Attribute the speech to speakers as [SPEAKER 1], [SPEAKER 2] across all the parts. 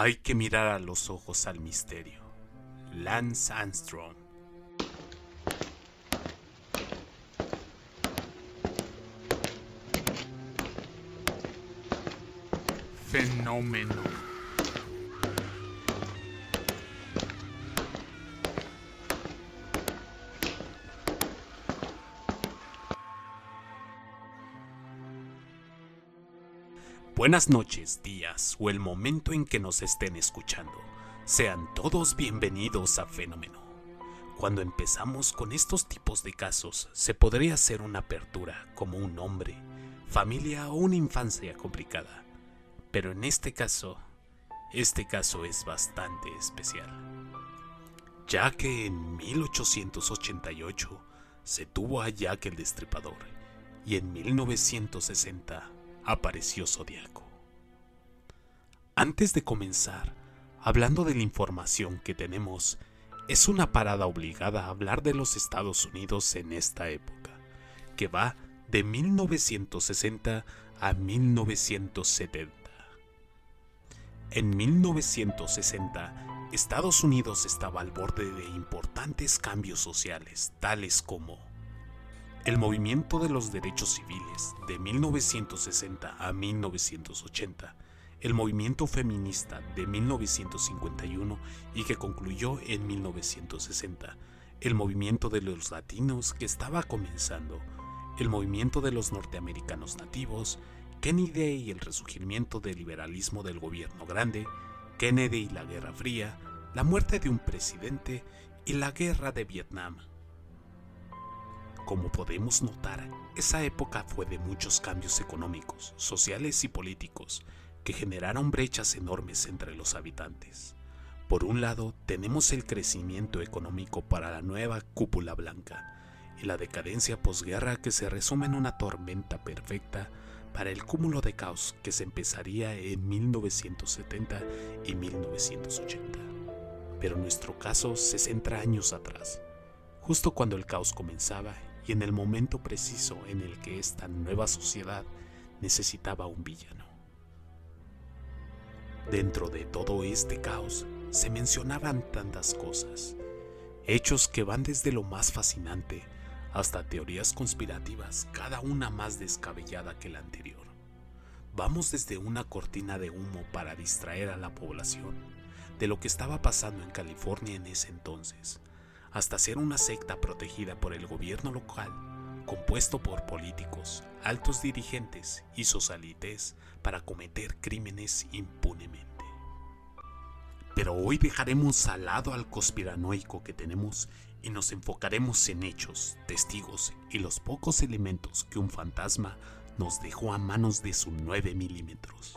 [SPEAKER 1] Hay que mirar a los ojos al misterio. Lance Armstrong. Fenómeno. Buenas noches, días o el momento en que nos estén escuchando. Sean todos bienvenidos a Fenómeno. Cuando empezamos con estos tipos de casos, se podría hacer una apertura como un hombre, familia o una infancia complicada. Pero en este caso, este caso es bastante especial. Ya que en 1888 se tuvo a Jack el Destripador y en 1960 apareció Zodíaco. Antes de comenzar, hablando de la información que tenemos, es una parada obligada a hablar de los Estados Unidos en esta época, que va de 1960 a 1970. En 1960, Estados Unidos estaba al borde de importantes cambios sociales, tales como el movimiento de los derechos civiles de 1960 a 1980, el movimiento feminista de 1951 y que concluyó en 1960, el movimiento de los latinos que estaba comenzando, el movimiento de los norteamericanos nativos, Kennedy y el resurgimiento del liberalismo del gobierno grande, Kennedy y la Guerra Fría, la muerte de un presidente y la guerra de Vietnam. Como podemos notar, esa época fue de muchos cambios económicos, sociales y políticos que generaron brechas enormes entre los habitantes. Por un lado, tenemos el crecimiento económico para la nueva cúpula blanca y la decadencia posguerra que se resume en una tormenta perfecta para el cúmulo de caos que se empezaría en 1970 y 1980. Pero nuestro caso se centra años atrás, justo cuando el caos comenzaba y en el momento preciso en el que esta nueva sociedad necesitaba un villano. Dentro de todo este caos se mencionaban tantas cosas, hechos que van desde lo más fascinante hasta teorías conspirativas, cada una más descabellada que la anterior. Vamos desde una cortina de humo para distraer a la población de lo que estaba pasando en California en ese entonces, hasta ser una secta protegida por el gobierno local, compuesto por políticos, altos dirigentes y socialites para cometer crímenes impunemente. Pero hoy dejaremos al lado al conspiranoico que tenemos y nos enfocaremos en hechos, testigos y los pocos elementos que un fantasma nos dejó a manos de sus 9 milímetros.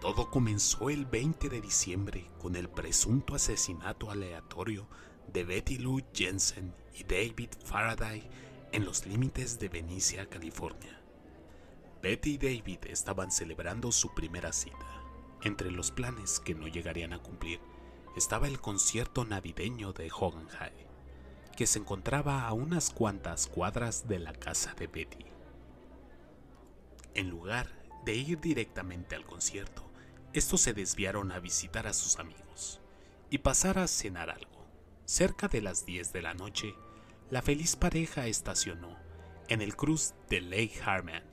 [SPEAKER 1] Todo comenzó el 20 de diciembre con el presunto asesinato aleatorio de Betty Lou Jensen y David Faraday en los límites de Venecia, California. Betty y David estaban celebrando su primera cita. Entre los planes que no llegarían a cumplir estaba el concierto navideño de High, que se encontraba a unas cuantas cuadras de la casa de Betty. En lugar de ir directamente al concierto, estos se desviaron a visitar a sus amigos y pasar a cenar algo. Cerca de las 10 de la noche, la feliz pareja estacionó en el cruz de Lake Harman.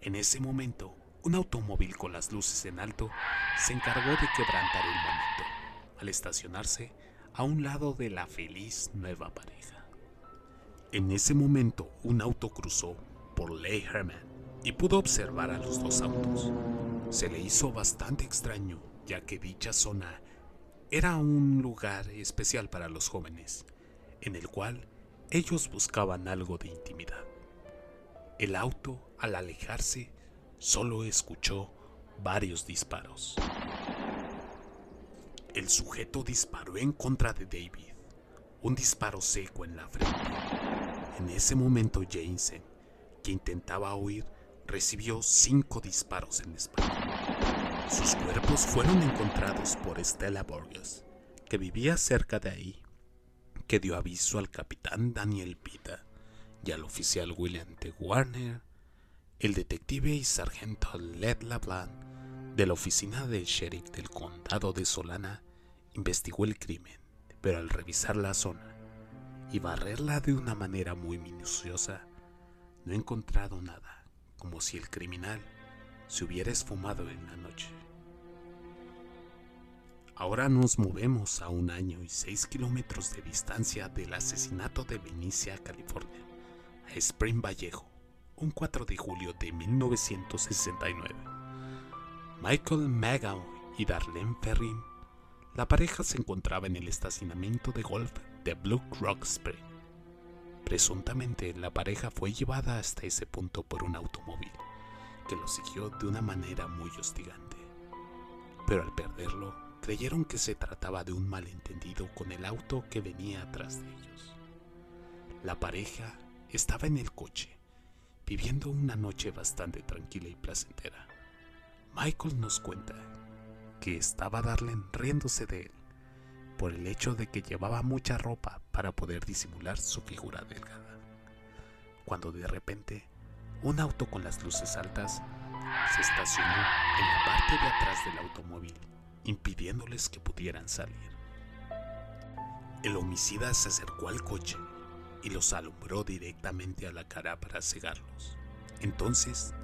[SPEAKER 1] En ese momento, un automóvil con las luces en alto se encargó de quebrantar el momento al estacionarse a un lado de la feliz nueva pareja. En ese momento, un auto cruzó por Lake Harman y pudo observar a los dos autos. Se le hizo bastante extraño, ya que dicha zona era un lugar especial para los jóvenes, en el cual ellos buscaban algo de intimidad. El auto, al alejarse, solo escuchó varios disparos. El sujeto disparó en contra de David, un disparo seco en la frente. En ese momento Jameson, que intentaba huir, recibió cinco disparos en la espalda. Sus cuerpos fueron encontrados por Stella Borges, que vivía cerca de ahí, que dio aviso al capitán Daniel Pita y al oficial William T. Warner, el detective y sargento Led LaPlante de la oficina del sheriff del condado de Solana investigó el crimen, pero al revisar la zona y barrerla de una manera muy minuciosa, no he encontrado nada, como si el criminal se hubiera esfumado en la noche. Ahora nos movemos a un año y seis kilómetros de distancia del asesinato de Benicia, California, a Spring Vallejo, un 4 de julio de 1969. Michael Magao y Darlene Perrin, la pareja se encontraba en el estacionamiento de golf de Blue Rock Spring. Presuntamente la pareja fue llevada hasta ese punto por un automóvil que lo siguió de una manera muy hostigante. Pero al perderlo, creyeron que se trataba de un malentendido con el auto que venía atrás de ellos. La pareja estaba en el coche, viviendo una noche bastante tranquila y placentera. Michael nos cuenta que estaba Darlene riéndose de él por el hecho de que llevaba mucha ropa para poder disimular su figura delgada. Cuando de repente un auto con las luces altas se estacionó en la parte de atrás del automóvil impidiéndoles que pudieran salir. El homicida se acercó al coche y los alumbró directamente a la cara para cegarlos. Entonces,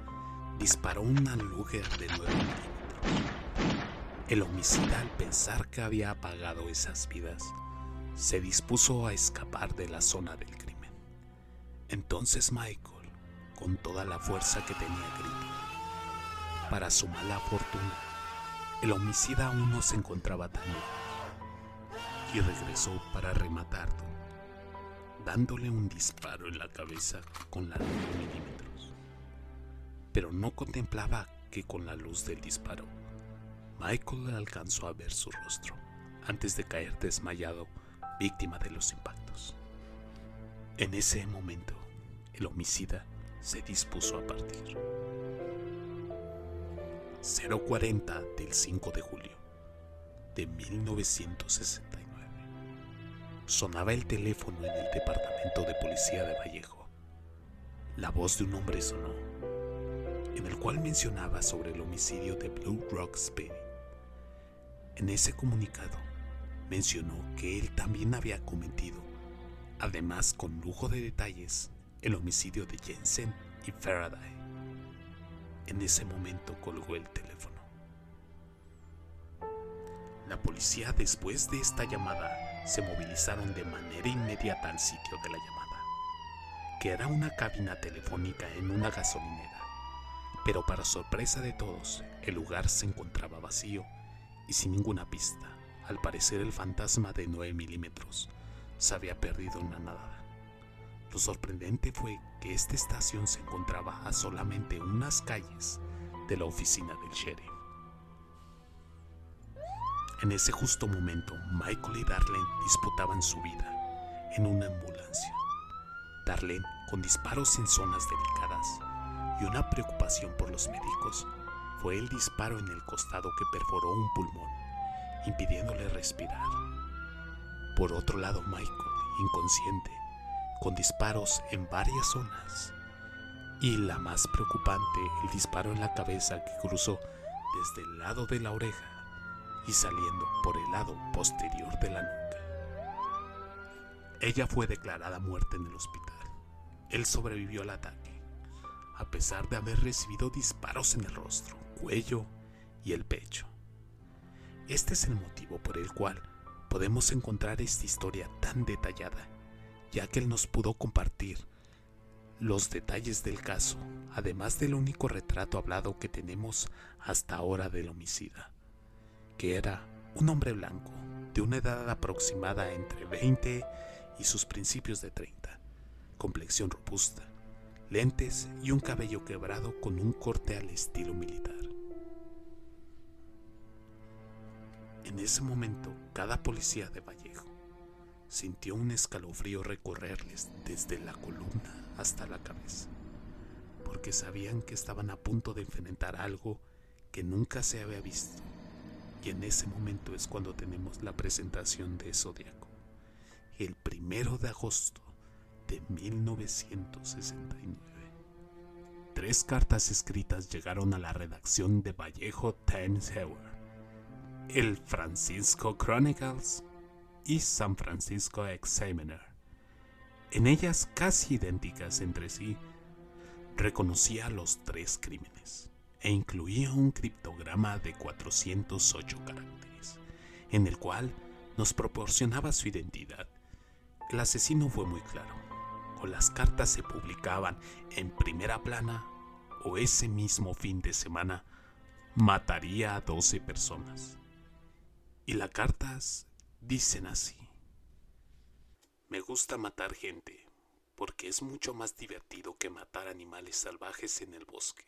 [SPEAKER 1] disparó una Luger de 9 milímetros. El homicida, al pensar que había apagado esas vidas, se dispuso a escapar de la zona del crimen. Entonces Michael, con toda la fuerza que tenía, gritó. Para su mala fortuna, el homicida aún no se encontraba tan y regresó para rematarlo, dándole un disparo en la cabeza con la 9 milímetros. Pero no contemplaba que con la luz del disparo, Michael alcanzó a ver su rostro antes de caer desmayado, víctima de los impactos. En ese momento, el homicida se dispuso a partir. 040 del 5 de julio de 1969. Sonaba el teléfono en el departamento de policía de Vallejo. La voz de un hombre sonó, en el cual mencionaba sobre el homicidio de Blue Rock Spinning. En ese comunicado mencionó que él también había cometido, además con lujo de detalles, el homicidio de Jensen y Faraday. En ese momento colgó el teléfono. La policía después de esta llamada se movilizaron de manera inmediata al sitio de la llamada, que era una cabina telefónica en una gasolinera. Pero para sorpresa de todos, el lugar se encontraba vacío y sin ninguna pista. Al parecer el fantasma de 9 milímetros se había perdido en la nada. Lo sorprendente fue que esta estación se encontraba a solamente unas calles de la oficina del sheriff. En ese justo momento, Michael y Darlene disputaban su vida en una ambulancia. Darlene, con disparos en zonas delicadas y una preocupación por los médicos, fue el disparo en el costado que perforó un pulmón, impidiéndole respirar. Por otro lado, Michael, inconsciente, con disparos en varias zonas. Y la más preocupante, el disparo en la cabeza que cruzó desde el lado de la oreja y saliendo por el lado posterior de la nuca. Ella fue declarada muerta en el hospital. Él sobrevivió al ataque, a pesar de haber recibido disparos en el rostro, cuello y el pecho. Este es el motivo por el cual podemos encontrar esta historia tan detallada ya que él nos pudo compartir los detalles del caso, además del único retrato hablado que tenemos hasta ahora del homicida, que era un hombre blanco, de una edad aproximada entre 20 y sus principios de 30, complexión robusta, lentes y un cabello quebrado con un corte al estilo militar. En ese momento, cada policía de Vallejo sintió un escalofrío recorrerles desde la columna hasta la cabeza, porque sabían que estaban a punto de enfrentar algo que nunca se había visto. Y en ese momento es cuando tenemos la presentación de Zodíaco, el primero de agosto de 1969. tres cartas escritas llegaron a la redacción de Vallejo Times Herald, el Francisco Chronicles y San Francisco Examiner. En ellas, casi idénticas entre sí, reconocía los tres crímenes e incluía un criptograma de 408 caracteres, en el cual nos proporcionaba su identidad. El asesino fue muy claro, o las cartas se publicaban en primera plana, o ese mismo fin de semana mataría a 12 personas. Y las cartas dicen así. Me gusta matar gente, porque es mucho más divertido que matar animales salvajes en el bosque,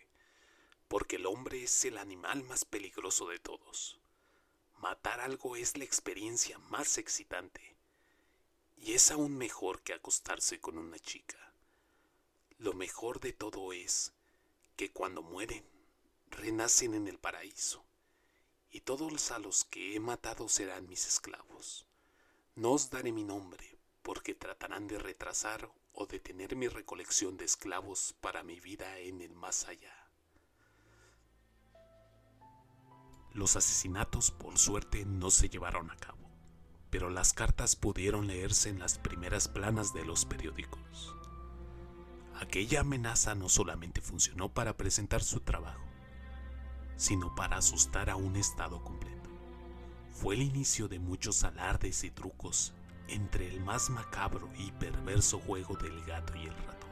[SPEAKER 1] porque el hombre es el animal más peligroso de todos. Matar algo es la experiencia más excitante, y es aún mejor que acostarse con una chica. Lo mejor de todo es que cuando mueren, renacen en el paraíso, y todos a los que he matado serán mis esclavos. No os daré mi nombre, porque tratarán de retrasar o detener mi recolección de esclavos para mi vida en el más allá. Los asesinatos, por suerte, no se llevaron a cabo, pero las cartas pudieron leerse en las primeras planas de los periódicos. Aquella amenaza no solamente funcionó para presentar su trabajo, sino para asustar a un Estado completo. Fue el inicio de muchos alardes y trucos entre el más macabro y perverso juego del gato y el ratón.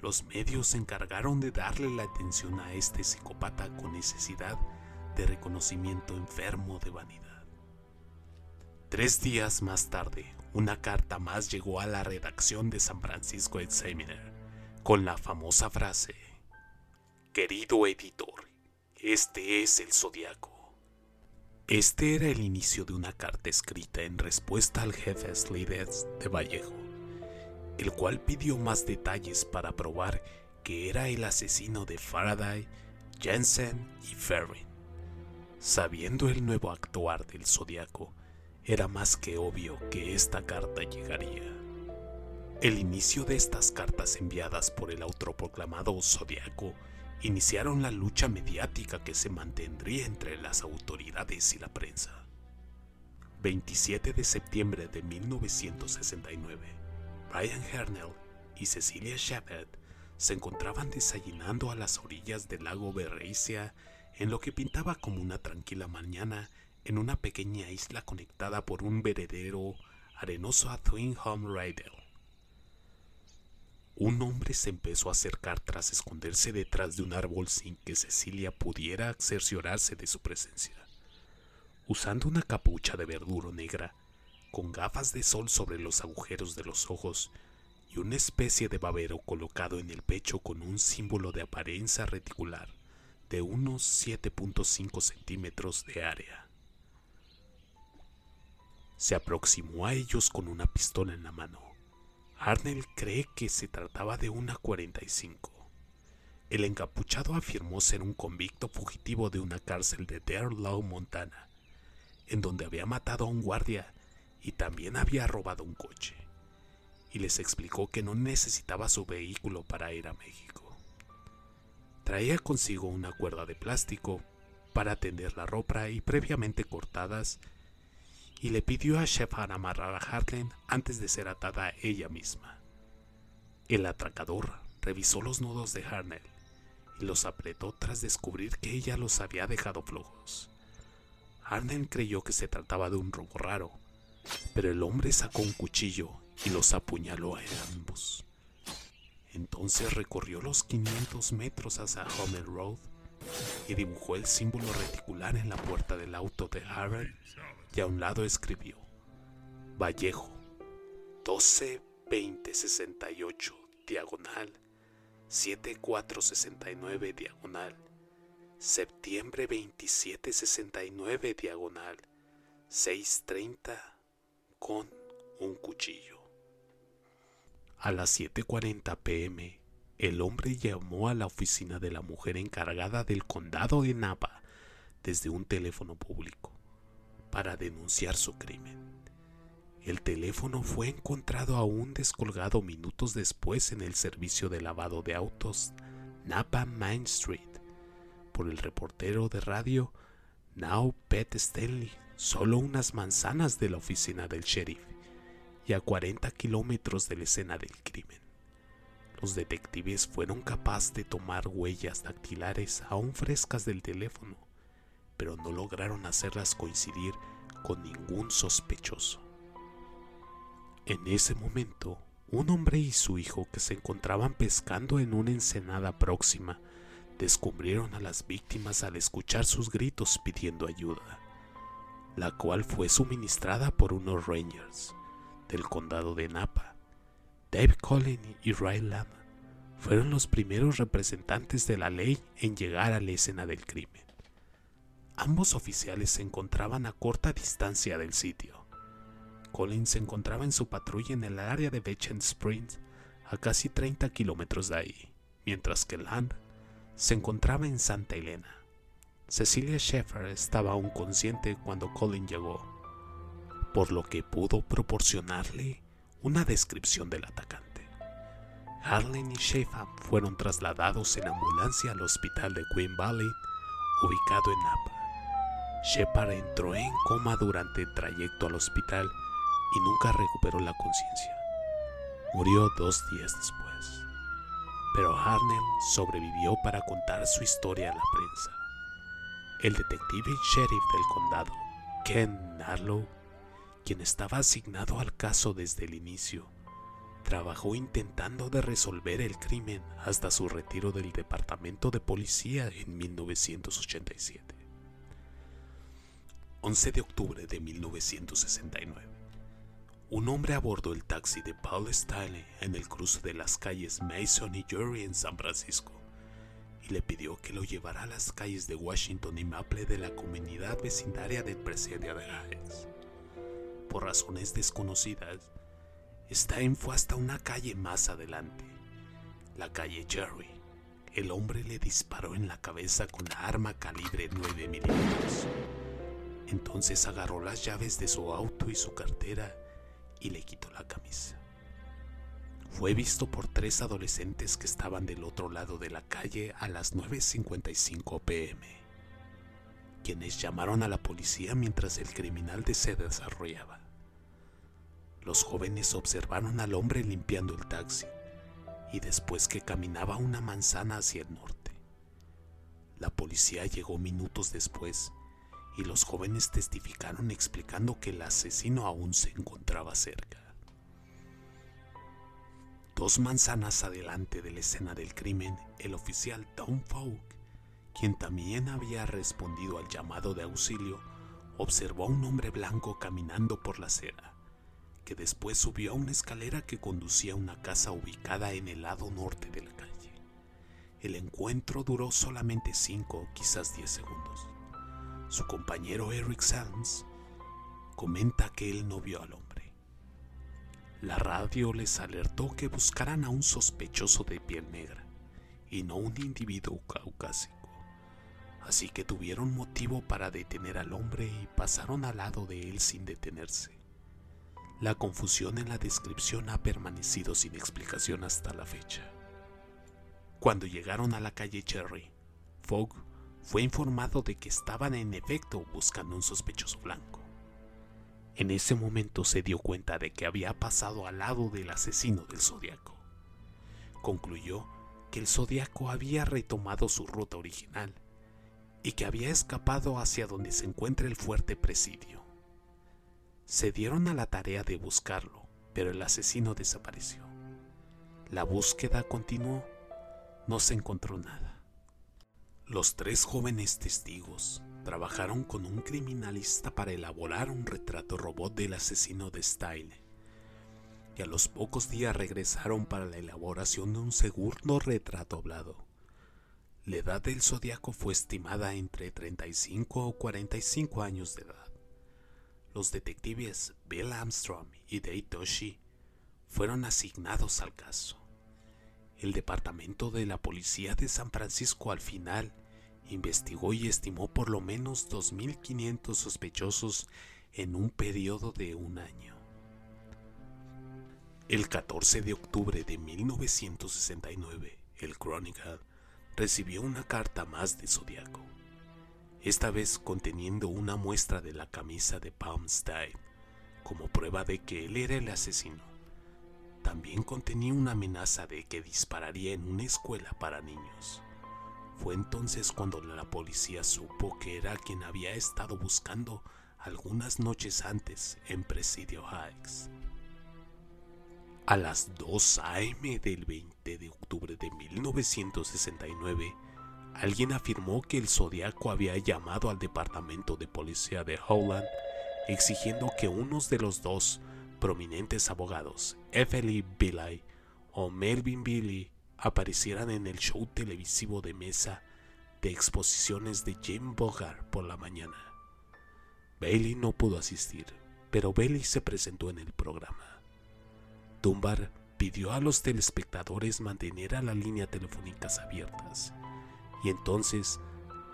[SPEAKER 1] Los medios se encargaron de darle la atención a este psicópata con necesidad de reconocimiento enfermo de vanidad. Tres días más tarde, una carta más llegó a la redacción de San Francisco Examiner con la famosa frase, Querido editor, este es el zodiaco. Este era el inicio de una carta escrita en respuesta al jefe Sliders de Vallejo, el cual pidió más detalles para probar que era el asesino de Faraday, Jensen y Ferrin. Sabiendo el nuevo actuar del zodiaco, era más que obvio que esta carta llegaría. El inicio de estas cartas enviadas por el autoproclamado zodiaco iniciaron la lucha mediática que se mantendría entre las autoridades y la prensa. 27 de septiembre de 1969, Brian Hernell y Cecilia Shepard se encontraban desayunando a las orillas del lago Berreicia en lo que pintaba como una tranquila mañana en una pequeña isla conectada por un veredero arenoso a Twin Home Rydell un hombre se empezó a acercar tras esconderse detrás de un árbol sin que Cecilia pudiera cerciorarse de su presencia. Usando una capucha de verduro negra, con gafas de sol sobre los agujeros de los ojos y una especie de babero colocado en el pecho con un símbolo de apariencia reticular de unos 7.5 centímetros de área. Se aproximó a ellos con una pistola en la mano Arnell cree que se trataba de una 45. El encapuchado afirmó ser un convicto fugitivo de una cárcel de Law, Montana, en donde había matado a un guardia y también había robado un coche, y les explicó que no necesitaba su vehículo para ir a México. Traía consigo una cuerda de plástico para tender la ropa y previamente cortadas y le pidió a Shepard amarrar a Hartland antes de ser atada ella misma. El atracador revisó los nudos de Harnell y los apretó tras descubrir que ella los había dejado flojos. Harnell creyó que se trataba de un robo raro, pero el hombre sacó un cuchillo y los apuñaló a ambos. Entonces recorrió los 500 metros hacia Homer Road y dibujó el símbolo reticular en la puerta del auto de Harold y a un lado escribió Vallejo 12 20 68 diagonal 7469 diagonal septiembre 27 69 diagonal 630 con un cuchillo. A las 7:40 pm, el hombre llamó a la oficina de la mujer encargada del condado de Napa desde un teléfono público para denunciar su crimen. El teléfono fue encontrado aún descolgado minutos después en el servicio de lavado de autos Napa Main Street por el reportero de radio Now Pet Stanley, solo unas manzanas de la oficina del sheriff y a 40 kilómetros de la escena del crimen. Los detectives fueron capaces de tomar huellas dactilares aún frescas del teléfono, pero no lograron hacerlas coincidir con ningún sospechoso. En ese momento, un hombre y su hijo que se encontraban pescando en una ensenada próxima descubrieron a las víctimas al escuchar sus gritos pidiendo ayuda, la cual fue suministrada por unos rangers del condado de Napa. Dave Collin y Ray Lamb fueron los primeros representantes de la ley en llegar a la escena del crimen. Ambos oficiales se encontraban a corta distancia del sitio Collins se encontraba en su patrulla en el área de Bechen Springs, a casi 30 kilómetros de ahí, mientras que Land se encontraba en Santa Elena. Cecilia Sheffer estaba aún consciente cuando Collins llegó, por lo que pudo proporcionarle una descripción del atacante. Harlan y Sheffer fueron trasladados en ambulancia al hospital de Queen Valley, ubicado en Napa. Shepard entró en coma durante el trayecto al hospital y nunca recuperó la conciencia. Murió dos días después. Pero Harnell sobrevivió para contar su historia a la prensa. El detective y sheriff del condado, Ken Narlow, quien estaba asignado al caso desde el inicio, trabajó intentando de resolver el crimen hasta su retiro del departamento de policía en 1987. 11 de octubre de 1969 un hombre abordó el taxi de Paul Stanley en el cruce de las calles Mason y Jury en San Francisco y le pidió que lo llevara a las calles de Washington y Maple de la comunidad vecindaria del presidio de Hayes. Por razones desconocidas, Stein fue hasta una calle más adelante, la calle Jerry. El hombre le disparó en la cabeza con la arma calibre 9 milímetros. Entonces agarró las llaves de su auto y su cartera y le quitó la camisa. Fue visto por tres adolescentes que estaban del otro lado de la calle a las 9.55 pm, quienes llamaron a la policía mientras el criminal se desarrollaba. Los jóvenes observaron al hombre limpiando el taxi y después que caminaba una manzana hacia el norte. La policía llegó minutos después y los jóvenes testificaron explicando que el asesino aún se encontraba cerca. Dos manzanas adelante de la escena del crimen, el oficial Tom Falk, quien también había respondido al llamado de auxilio, observó a un hombre blanco caminando por la acera, que después subió a una escalera que conducía a una casa ubicada en el lado norte de la calle. El encuentro duró solamente 5 o quizás 10 segundos. Su compañero Eric Sands comenta que él no vio al hombre. La radio les alertó que buscaran a un sospechoso de piel negra y no un individuo caucásico. Así que tuvieron motivo para detener al hombre y pasaron al lado de él sin detenerse. La confusión en la descripción ha permanecido sin explicación hasta la fecha. Cuando llegaron a la calle Cherry, Fogg fue informado de que estaban en efecto buscando un sospechoso blanco. En ese momento se dio cuenta de que había pasado al lado del asesino del zodiaco. Concluyó que el zodiaco había retomado su ruta original y que había escapado hacia donde se encuentra el fuerte presidio. Se dieron a la tarea de buscarlo, pero el asesino desapareció. La búsqueda continuó, no se encontró nada. Los tres jóvenes testigos trabajaron con un criminalista para elaborar un retrato robot del asesino de Style y a los pocos días regresaron para la elaboración de un segundo retrato hablado. La edad del zodiaco fue estimada entre 35 o 45 años de edad. Los detectives Bill Armstrong y Dave Toshi fueron asignados al caso. El departamento de la policía de San Francisco al final investigó y estimó por lo menos 2.500 sospechosos en un periodo de un año. El 14 de octubre de 1969, el Chronicle recibió una carta más de Zodiaco, esta vez conteniendo una muestra de la camisa de Palmstein como prueba de que él era el asesino. También contenía una amenaza de que dispararía en una escuela para niños. Fue entonces cuando la policía supo que era quien había estado buscando algunas noches antes en Presidio Heights. A las 2 a.m. del 20 de octubre de 1969, alguien afirmó que el Zodiaco había llamado al departamento de policía de Howland exigiendo que unos de los dos prominentes abogados, F.L. Billy o Melvin Billy, aparecieran en el show televisivo de mesa de exposiciones de Jim Bogart por la mañana. Bailey no pudo asistir, pero Bailey se presentó en el programa. Dunbar pidió a los telespectadores mantener a las líneas telefónicas abiertas, y entonces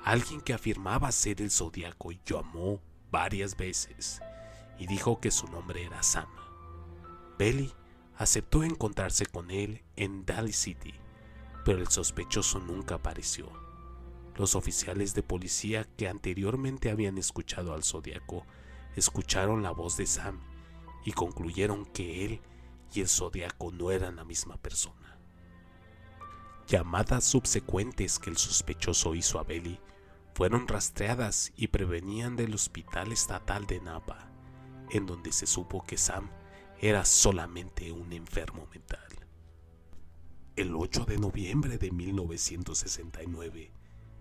[SPEAKER 1] alguien que afirmaba ser el zodiaco llamó varias veces y dijo que su nombre era Sam. Belly aceptó encontrarse con él en Daly City, pero el sospechoso nunca apareció. Los oficiales de policía que anteriormente habían escuchado al zodiaco escucharon la voz de Sam y concluyeron que él y el zodiaco no eran la misma persona. Llamadas subsecuentes que el sospechoso hizo a Belly fueron rastreadas y prevenían del Hospital Estatal de Napa, en donde se supo que Sam era solamente un enfermo mental. El 8 de noviembre de 1969,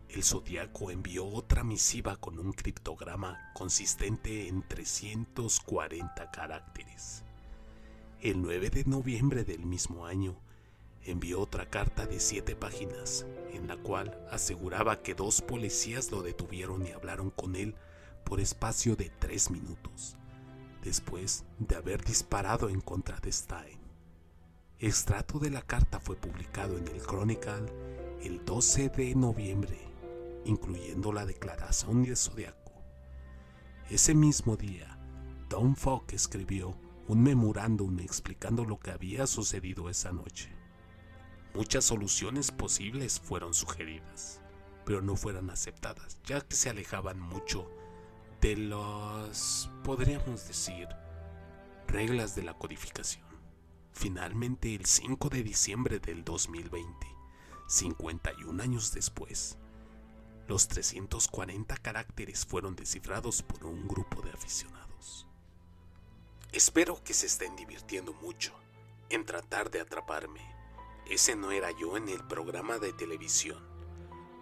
[SPEAKER 1] el Zodíaco envió otra misiva con un criptograma consistente en 340 caracteres. El 9 de noviembre del mismo año, envió otra carta de siete páginas, en la cual aseguraba que dos policías lo detuvieron y hablaron con él por espacio de tres minutos, después de haber disparado en contra de Stein. Extrato de la carta fue publicado en el Chronicle el 12 de noviembre, incluyendo la declaración de Zodiaco. Ese mismo día, Tom Falk escribió un memorándum explicando lo que había sucedido esa noche. Muchas soluciones posibles fueron sugeridas, pero no fueron aceptadas, ya que se alejaban mucho de las, podríamos decir, reglas de la codificación. Finalmente, el 5 de diciembre del 2020, 51 años después, los 340 caracteres fueron descifrados por un grupo de aficionados. Espero que se estén divirtiendo mucho en tratar de atraparme ese no era yo en el programa de televisión,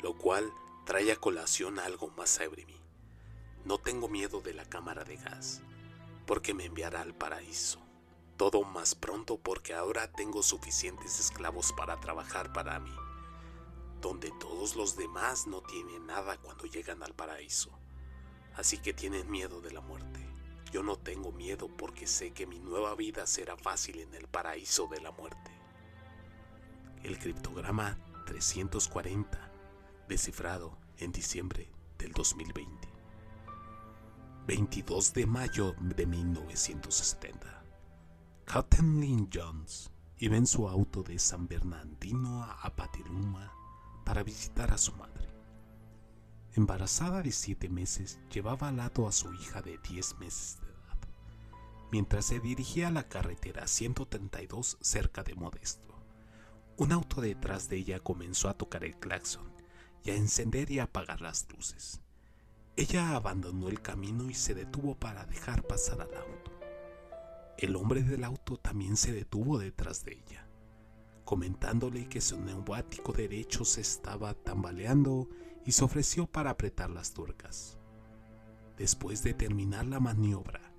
[SPEAKER 1] lo cual trae a colación algo más sobre mí. No tengo miedo de la cámara de gas, porque me enviará al paraíso. Todo más pronto porque ahora tengo suficientes esclavos para trabajar para mí, donde todos los demás no tienen nada cuando llegan al paraíso. Así que tienen miedo de la muerte. Yo no tengo miedo porque sé que mi nueva vida será fácil en el paraíso de la muerte el criptograma 340, descifrado en diciembre del 2020. 22 de mayo de 1970. Kathleen Jones iba en su auto de San Bernardino a Apatiluma para visitar a su madre. Embarazada de siete meses, llevaba al lado a su hija de 10 meses de edad, mientras se dirigía a la carretera 132 cerca de Modesto. Un auto detrás de ella comenzó a tocar el claxon y a encender y apagar las luces. Ella abandonó el camino y se detuvo para dejar pasar al auto. El hombre del auto también se detuvo detrás de ella, comentándole que su neumático derecho se estaba tambaleando y se ofreció para apretar las tuercas. Después de terminar la maniobra,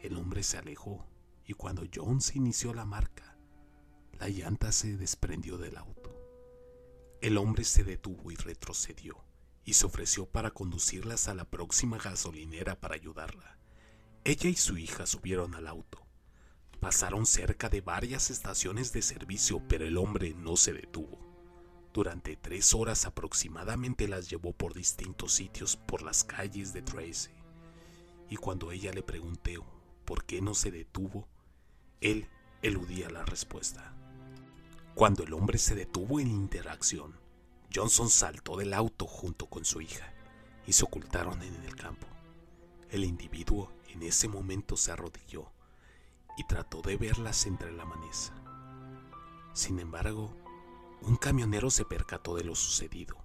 [SPEAKER 1] el hombre se alejó y cuando Jones inició la marca, la llanta se desprendió del auto. El hombre se detuvo y retrocedió, y se ofreció para conducirlas a la próxima gasolinera para ayudarla. Ella y su hija subieron al auto. Pasaron cerca de varias estaciones de servicio, pero el hombre no se detuvo. Durante tres horas aproximadamente las llevó por distintos sitios por las calles de Tracy. Y cuando ella le preguntó por qué no se detuvo, él eludía la respuesta. Cuando el hombre se detuvo en interacción, Johnson saltó del auto junto con su hija y se ocultaron en el campo. El individuo en ese momento se arrodilló y trató de verlas entre la maleza. Sin embargo, un camionero se percató de lo sucedido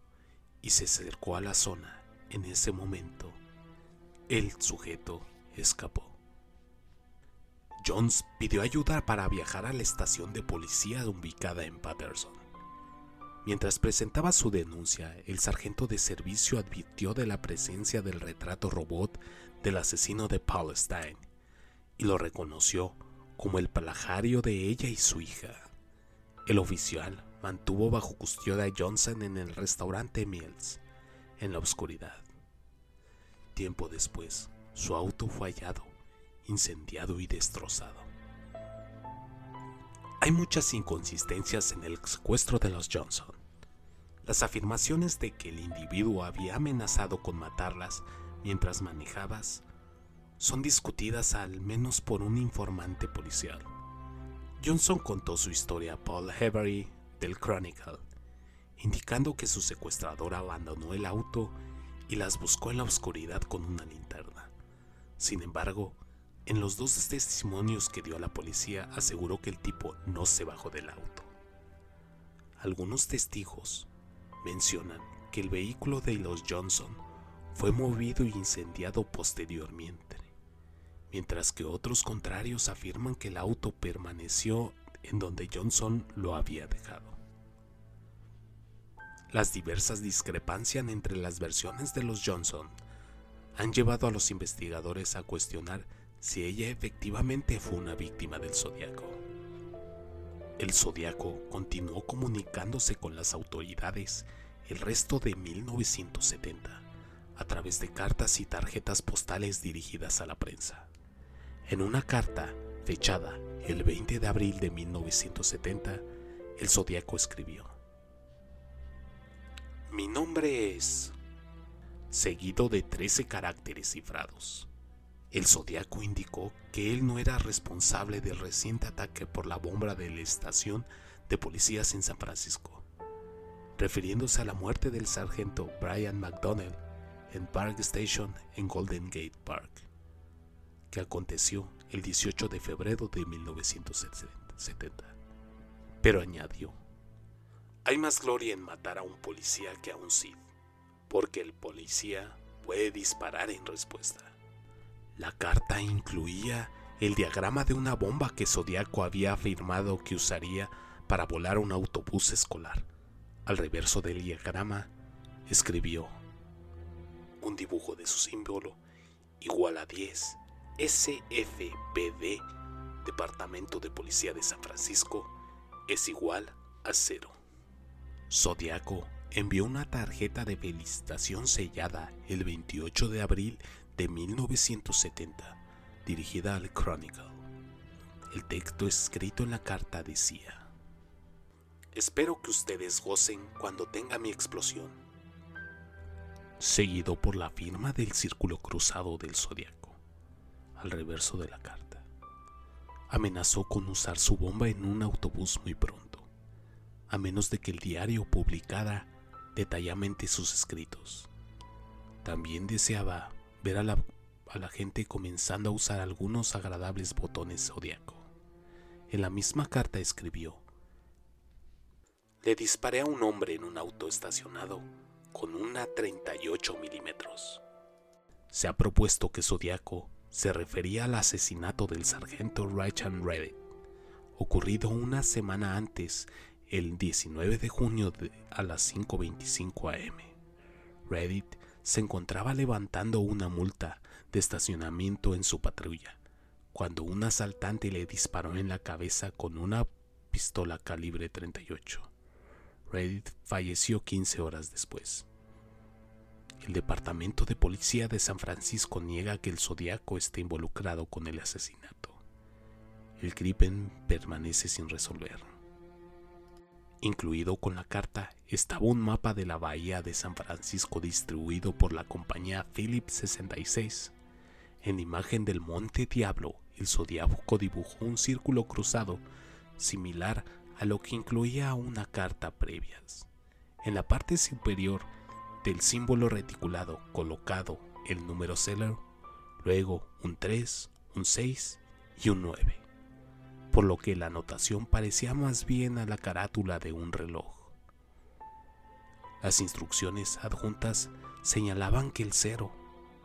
[SPEAKER 1] y se acercó a la zona. En ese momento, el sujeto escapó. Jones pidió ayuda para viajar a la estación de policía ubicada en Patterson. Mientras presentaba su denuncia, el sargento de servicio advirtió de la presencia del retrato robot del asesino de Palestine y lo reconoció como el plagiario de ella y su hija. El oficial mantuvo bajo custodia a Johnson en el restaurante Mills, en la oscuridad. Tiempo después, su auto fue hallado, incendiado y destrozado. Hay muchas inconsistencias en el secuestro de los Johnson. Las afirmaciones de que el individuo había amenazado con matarlas mientras manejabas son discutidas al menos por un informante policial. Johnson contó su historia a Paul Hevery del Chronicle, indicando que su secuestrador abandonó el auto y las buscó en la oscuridad con una linterna. Sin embargo, en los dos testimonios que dio a la policía aseguró que el tipo no se bajó del auto. Algunos testigos mencionan que el vehículo de los Johnson fue movido e incendiado posteriormente, mientras que otros contrarios afirman que el auto permaneció en donde Johnson lo había dejado. Las diversas discrepancias entre las versiones de los Johnson han llevado a los investigadores a cuestionar si ella efectivamente fue una víctima del zodiaco. El zodiaco continuó comunicándose con las autoridades el resto de 1970 a través de cartas y tarjetas postales dirigidas a la prensa. En una carta fechada el 20 de abril de 1970, el zodiaco escribió: mi nombre es... seguido de 13 caracteres cifrados. El zodiaco indicó que él no era responsable del reciente ataque por la bomba de la estación de policías en San Francisco, refiriéndose a la muerte del sargento Brian McDonnell en Park Station en Golden Gate Park, que aconteció el 18 de febrero de 1970. Pero añadió, hay más gloria en matar a un policía que a un Sith, porque el policía puede disparar en respuesta. La carta incluía el diagrama de una bomba que Zodiaco había afirmado que usaría para volar un autobús escolar. Al reverso del diagrama escribió un dibujo de su símbolo igual a 10 SFPD Departamento de Policía de San Francisco es igual a cero. Zodiaco envió una tarjeta de felicitación sellada el 28 de abril de 1970, dirigida al Chronicle. El texto escrito en la carta decía, Espero que ustedes gocen cuando tenga mi explosión. Seguido por la firma del círculo cruzado del zodiaco, al reverso de la carta. Amenazó con usar su bomba en un autobús muy pronto a menos de que el diario publicara detalladamente sus escritos. También deseaba ver a la, gente comenzando a usar algunos agradables botones zodiaco. En la misma carta escribió, le disparé a un hombre en un auto estacionado con una 38 milímetros. Se ha propuesto que Zodiaco se refería al asesinato del sargento Richard Reddit, ocurrido una semana antes el 19 de junio a las 5.25 am. Reddit se encontraba levantando una multa de estacionamiento en su patrulla, cuando un asaltante le disparó en la cabeza con una pistola calibre 38. Reddit falleció 15 horas después. El Departamento de Policía de San Francisco niega que el Zodiaco esté involucrado con el asesinato. El crimen permanece sin resolver. Incluido con la carta estaba un mapa de la bahía de San Francisco distribuido por la compañía Philips 66. En imagen del Monte Diablo, el zodiaco dibujó un círculo cruzado similar a lo que incluía una carta previas. En la parte superior del símbolo reticulado colocado el número Seller, luego un 3, un 6 y un 9, por lo que la anotación parecía más bien a la carátula de un reloj. Las instrucciones adjuntas señalaban que el cero,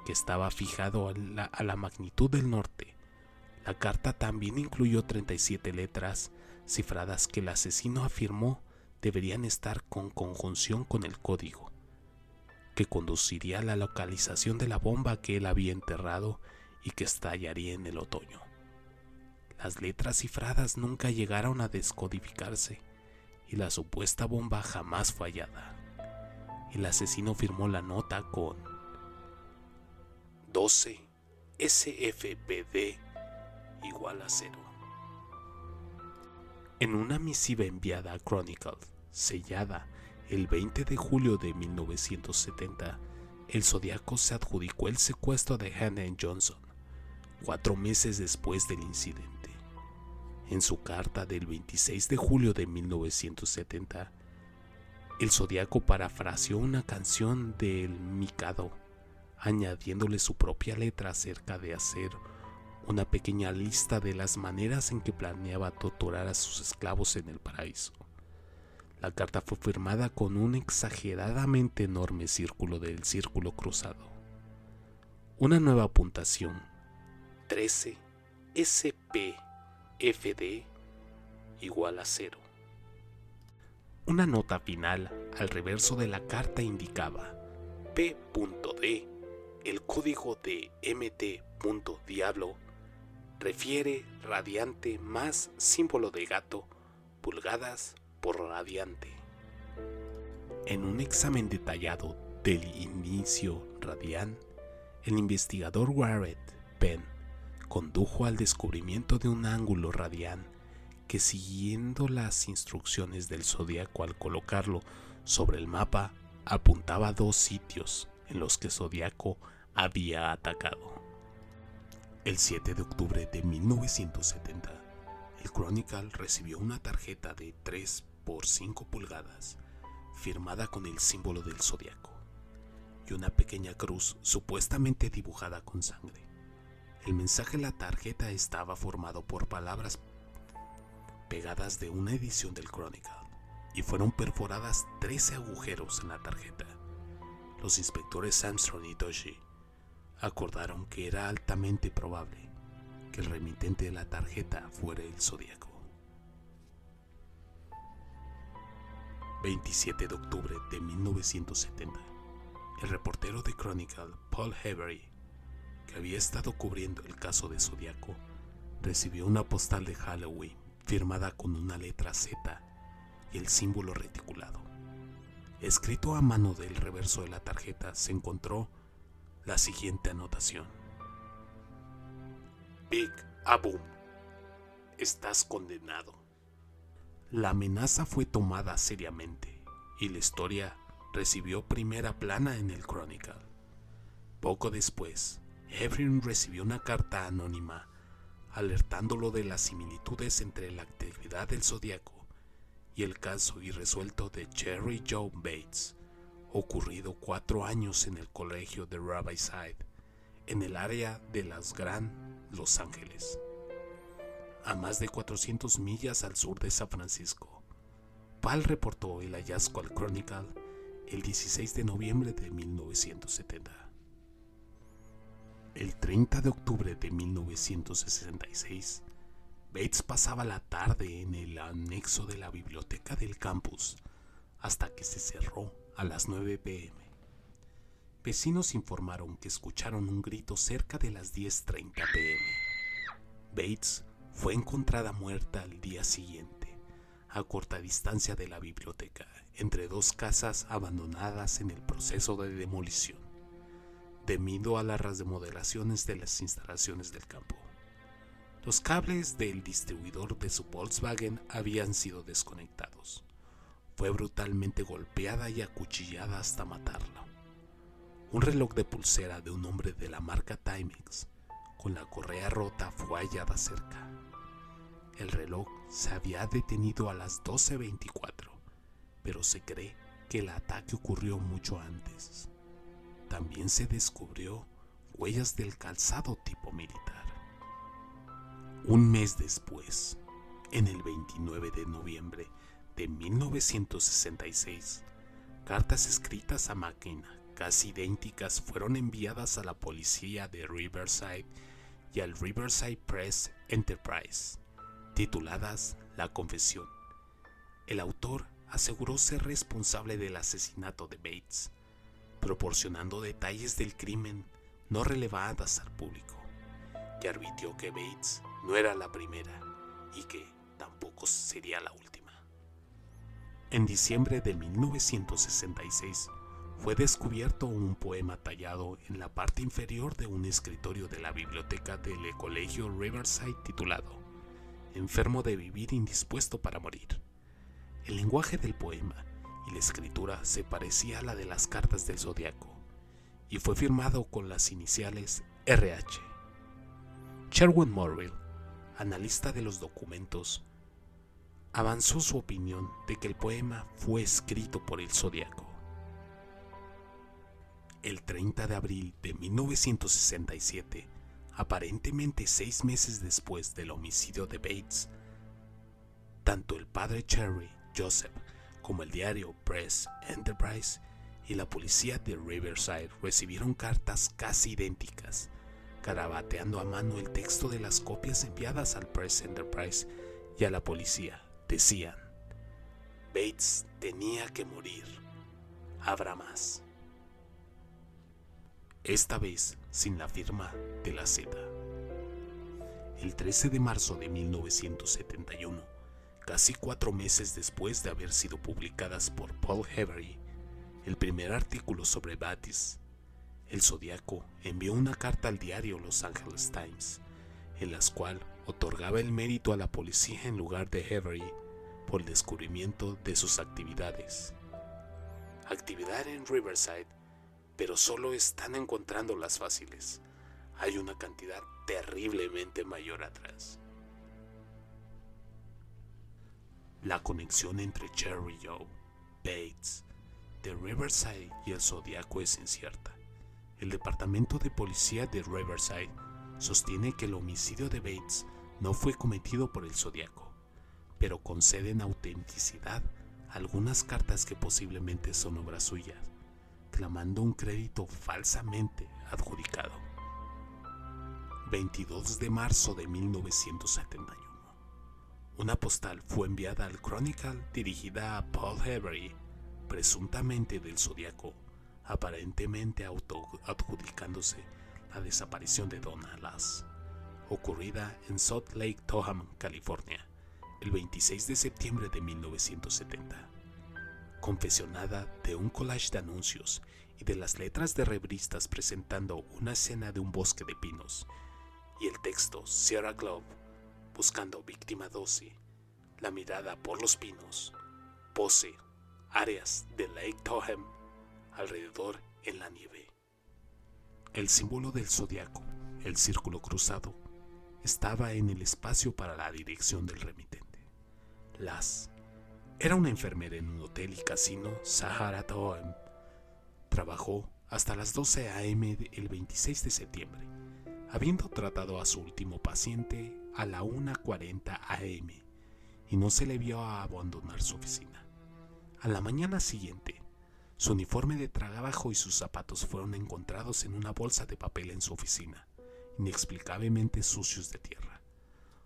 [SPEAKER 1] que estaba fijado a la, magnitud del norte, la carta también incluyó 37 letras cifradas que el asesino afirmó deberían estar con conjunción con el código, que conduciría a la localización de la bomba que él había enterrado y que estallaría en el otoño. Las letras cifradas nunca llegaron a descodificarse y la supuesta bomba jamás fue hallada. El asesino firmó la nota con 12 SFBD igual a cero. En una misiva enviada a Chronicle, sellada el 20 de julio de 1970, el Zodiaco se adjudicó el secuestro de Hannah Johnson, cuatro meses después del incidente. En su carta del 26 de julio de 1970, el Zodiaco parafraseó una canción del Mikado, añadiéndole su propia letra acerca de hacer una pequeña lista de las maneras en que planeaba torturar a sus esclavos en el paraíso. La carta fue firmada con un exageradamente enorme círculo del círculo cruzado. Una nueva puntuación, 13 SPFD igual a cero. Una nota final al reverso de la carta indicaba P.D, el código de MT.diablo refiere radiante más símbolo de gato, pulgadas por radiante. En un examen detallado del inicio radian, el investigador Warren Penn condujo al descubrimiento de un ángulo radian que siguiendo las instrucciones del zodiaco al colocarlo sobre el mapa apuntaba a dos sitios en los que Zodiaco había atacado. El 7 de octubre de 1970, el Chronicle recibió una tarjeta de 3 por 5 pulgadas, firmada con el símbolo del zodiaco, y una pequeña cruz supuestamente dibujada con sangre. El mensaje en la tarjeta estaba formado por palabras pegadas de una edición del Chronicle, y fueron perforadas 13 agujeros en la tarjeta. Los inspectores Armstrong y Toshi acordaron que era altamente probable que el remitente de la tarjeta fuera el Zodíaco. 27 de octubre de 1970, el reportero de Chronicle, Paul Hevery, que había estado cubriendo el caso de Zodíaco, recibió una postal de Halloween firmada con una letra Z y el símbolo reticulado. Escrito a mano del reverso de la tarjeta se encontró la siguiente anotación. Big Abu, estás condenado. La amenaza fue tomada seriamente y la historia recibió primera plana en el Chronicle. Poco después, Evelyn recibió una carta anónima alertándolo de las similitudes entre la actividad del zodiaco y el caso irresuelto de Cherry Joe Bates, ocurrido cuatro años en el colegio de Rabbi Side, en el área de las Gran Los Ángeles, a más de 400 millas al sur de San Francisco. Pal reportó el hallazgo al Chronicle el 16 de noviembre de 1970. El 30 de octubre de 1966, Bates pasaba la tarde en el anexo de la biblioteca del campus hasta que se cerró a las 9 pm. Vecinos informaron que escucharon un grito cerca de las 10.30 pm. Bates fue encontrada muerta al día siguiente, a corta distancia de la biblioteca, entre dos casas abandonadas en el proceso de demolición, debido a las remodelaciones de las instalaciones del campo. Los cables del distribuidor de su Volkswagen habían sido desconectados fue brutalmente golpeada y acuchillada hasta matarlo. Un reloj de pulsera de un hombre de la marca Timex, con la correa rota fue hallada cerca. El reloj se había detenido a las 12.24, pero se cree que el ataque ocurrió mucho antes. También se descubrió huellas del calzado tipo militar. Un mes después, en el 29 de noviembre de 1966, cartas escritas a máquina casi idénticas fueron enviadas a la policía de Riverside y al Riverside Press Enterprise, tituladas La Confesión. El autor aseguró ser responsable del asesinato de Bates, proporcionando detalles del crimen no relevadas al público, y advirtió que Bates no era la primera y que tampoco sería la última. En diciembre de 1966 fue descubierto un poema tallado en la parte inferior de un escritorio de la biblioteca del colegio Riverside titulado Enfermo de vivir indispuesto para morir. El lenguaje del poema y la escritura se parecía a la de las cartas del zodiaco y fue firmado con las iniciales RH. Sherwin Morrill, analista de los documentos, avanzó su opinión de que el poema fue escrito por el zodiaco. El 30 de abril de 1967, aparentemente seis meses después del homicidio de Bates, tanto el padre Cherry, Joseph, como el diario Press Enterprise y la policía de Riverside recibieron cartas casi idénticas, carabateando a mano el texto de las copias enviadas al Press Enterprise y a la policía. Decían, Bates tenía que morir. Habrá más. Esta vez sin la firma de la Z. El 13 de marzo de 1971, casi cuatro meses después de haber sido publicadas por Paul Hevery, el primer artículo sobre Batis, el Zodiaco envió una carta al diario Los Angeles Times, en la cual otorgaba el mérito a la policía en lugar de Hevery por el descubrimiento de sus actividades. Actividad en Riverside, pero solo están encontrando las fáciles. Hay una cantidad terriblemente mayor atrás. La conexión entre Cherry Joe, Bates, de Riverside y el Zodiaco es incierta. El departamento de policía de Riverside sostiene que el homicidio de Bates no fue cometido por el Zodiaco, pero conceden autenticidad algunas cartas que posiblemente son obras suyas, clamando un crédito falsamente adjudicado. 22 de marzo de 1971. Una postal fue enviada al Chronicle dirigida a Paul Hevery presuntamente del Zodíaco, aparentemente auto-adjudicándose la desaparición de Donna Lass, ocurrida en Salt Lake Toham, California, el 26 de septiembre de 1970. Confesionada de un collage de anuncios y de las letras de revistas presentando una escena de un bosque de pinos, y el texto Sierra Globe, buscando víctima 12, la mirada por los pinos, pose áreas de Lake Tohem alrededor en la nieve. El símbolo del zodiaco, el círculo cruzado, estaba en el espacio para la dirección del remitente. Las era una enfermera en un hotel y casino Sahara Tohem. Trabajó hasta las 12 a.m. el 26 de septiembre, habiendo tratado a su último paciente a la 1.40 a.m. y no se le vio abandonar su oficina. A la mañana siguiente, su uniforme de trabajo y sus zapatos fueron encontrados en una bolsa de papel en su oficina, inexplicablemente sucios de tierra.